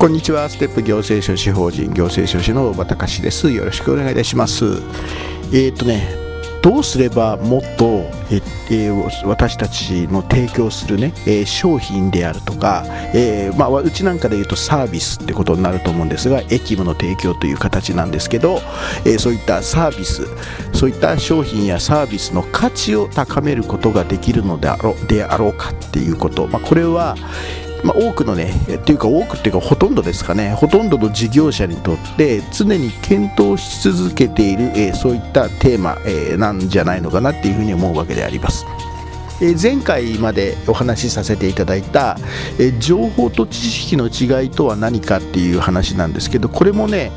こんにちは。ステップ行政書士法人行政書士の大場隆です。よろしくお願いいたします。えー、っとねどうすればもっとえ、えー、私たちの提供するね、えー、商品であるとか、えーまあ、うちなんかで言うとサービスってことになると思うんですが駅務の提供という形なんですけど、えー、そういったサービスそういった商品やサービスの価値を高めることができるのであろうであろうかっていうこと、まあ、これはまあ、多くのね、っていうか多くっていうかほとんどですかね、ほとんどの事業者にとって常に検討し続けている、えー、そういったテーマ、えー、なんじゃないのかなっていうふうに思うわけであります。え前回までお話しさせていただいた、え情報と知識の違いとは何かっていう話なんですけどこれもね、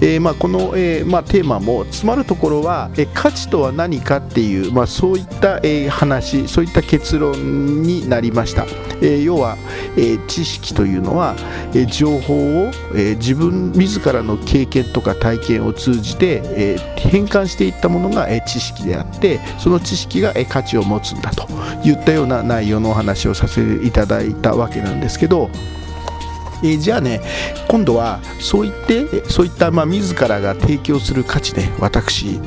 えー、まあ、この、えー、まあ、テーマも詰まるところは、え価値とは何かっていう、まあ、そういった、え話そういった結論になりました、え要は、え知識というのは、え情報を、え自分自らの経験とか体験を通じて、え変換していったものが、え知識であってその知識が、え価値を持つんだと。言ったような内容のお話をさせていただいたわけなんですけどえー、じゃあね今度はそう言ってそういったまあ自らが提供する価値で私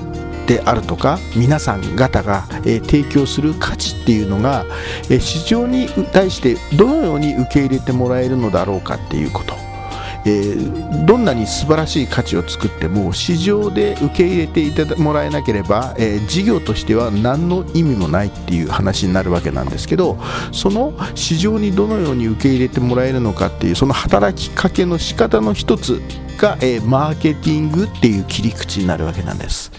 であるとか皆さん方が、えー、提供する価値っていうのが、えー、市場に対してどのように受け入れてもらえるのだろうかっていうこと。えー、どんなに素晴らしい価値を作っても市場で受け入れていただもらえなければ、えー、事業としては何の意味もないっていう話になるわけなんですけどその市場にどのように受け入れてもらえるのかっていうその働きかけの仕方の一つが、えー、マーケティングっていう切り口になるわけなんです。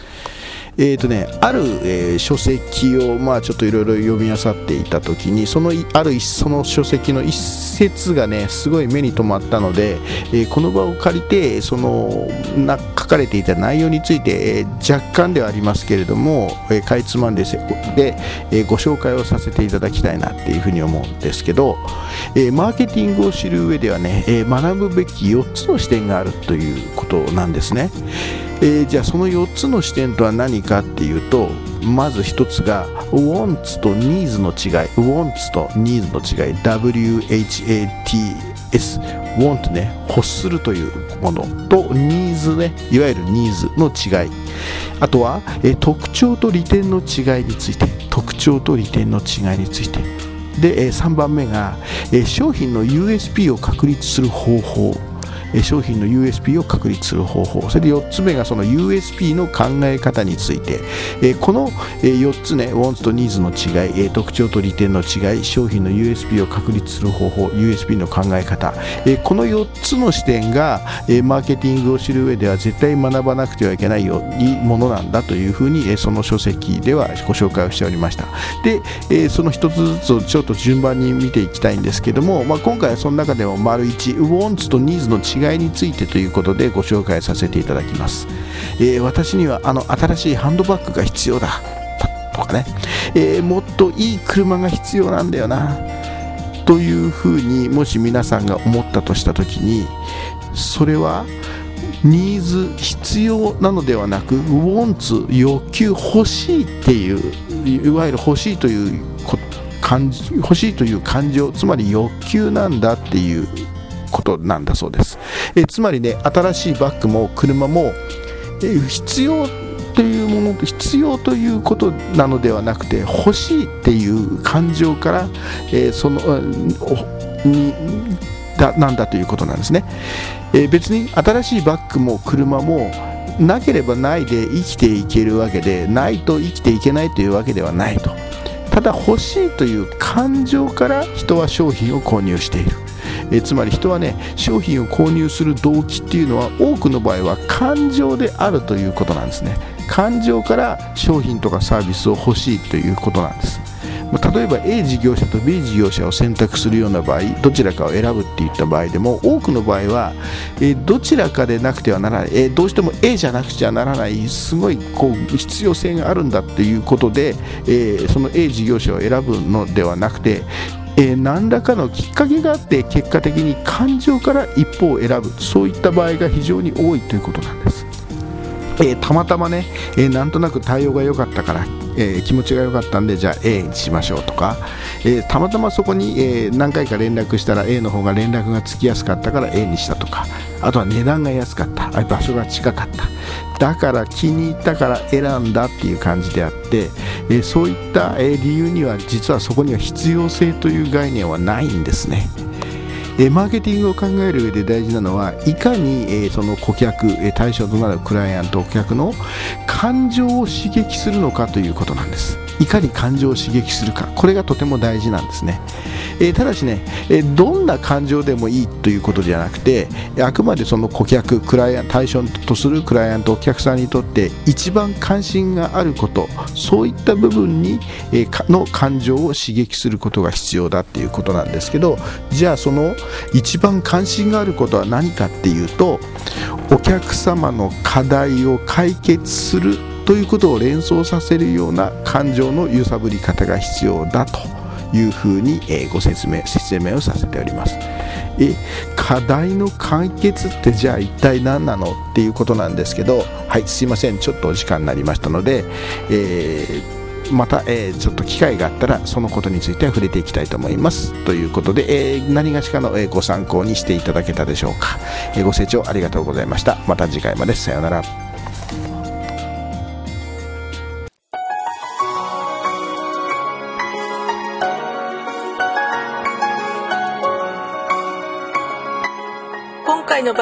えーとね、ある、えー、書籍を、まあ、ちょっといろいろ読み漁っていた時にそのあるその書籍の一節がねすごい目に留まったので、えー、この場を借りてそのな書かれていた内容について、えー、若干ではありますけれども、えー、かいつまんでで、え、ご紹介をさせていただきたいなっていうふうに思うんですけど、え、マーケティングを知る上ではね、え、学ぶべき4つの視点があるということなんですね。えー、じゃあその4つの視点とは何かっていうとまず1つが wants と needs の違い。wants と needs の違い。WHATS want ね欲するというものと needs ねいわゆる needs の違い。あとは、え、特徴と利点の違いについて。特徴と利点の違いについて。で、え、3番目が、え、商品の USP を確立する方法。商品の USP を確立する方法。それで4つ目がその USP の考え方について。この4つね wants と needs の違い特徴と利点の違い商品の USP を確立する方法 USP の考え方。この4つの視点がマーケティングを知る上では絶対学ばなくてはいけないよいいものなんだというふうにその書籍ではご紹介をしておりました。でその1つずつをちょっと順番に見ていきたいんですけども、まあ、今回はその中でも丸1 wants と needs の違い違いについてということでご紹介させていただきます、えー、私にはあの新しいハンドバッグが必要だ。とかね、えー、もっといい車が必要なんだよな。というふうにもし皆さんが思ったとした時にそれはニーズ必要なのではなく wants 欲求欲しいっていういわゆる欲しいという感じ欲しいという感情つまり欲求なんだっていうことなんだそうです、えつまりね新しいバッグも車も、え必要というもの必要ということなのではなくて欲しいっていう感情から、えそのにだなんだということなんですね、え別に新しいバッグも車もなければないで生きていけるわけでないと生きていけないというわけではないと。ただ欲しいという感情から人は商品を購入している。えつまり人はね商品を購入する動機っていうのは多くの場合は感情であるということなんですね。感情から商品とかサービスを欲しいということなんです。例えば A 事業者と B 事業者を選択するような場合どちらかを選ぶっていった場合でも多くの場合は、えどちらかでなくてはならない、えどうしても A じゃなくちゃならない。すごいこう必要性があるんだっていうことで、えその A 事業者を選ぶのではなくてえー、何らかのきっかけがあって結果的に感情から一方を選ぶそういった場合が非常に多いということなんです。えー、たまたまね、えー、なんとなく対応が良かったから、えー、気持ちが良かったんでじゃあ A にしましょうとか、えたまたまそこに、え何回か連絡したら A の方が連絡がつきやすかったから A にしたとか。あとは値段が安かった。あ場所が近かった。だから気に入ったから選んだっていう感じであって、えそういった、え理由には実はそこには必要性という概念はないんですね。えマーケティングを考える上で大事なのはいかに、えその顧客、え対象となるクライアント顧客の感情を刺激するのかということなんです。いかに感情を刺激するかこれがとても大事なんですね。えー、ただしね、え、どんな感情でもいいということじゃなくてあくまでその顧客クライアン対象とするクライアントお客さんにとって一番関心があることそういった部分に、え、の感情を刺激することが必要だっていうことなんですけどじゃあその一番関心があることは何かっていうとお客様の課題を解決するということを連想させるような感情の揺さぶり方が必要だと。いうふうに、えご説明説明をさせております。え課題の解決ってじゃあ一体何なのっていうことなんですけどはいすいません。ちょっとお時間になりましたので、えーまた、えー、ちょっと機会があったらそのことについては触れていきたいと思います。ということで、えー、何がしかの、えご参考にしていただけたでしょうか、えご清聴ありがとうございました。また次回まで。さようなら。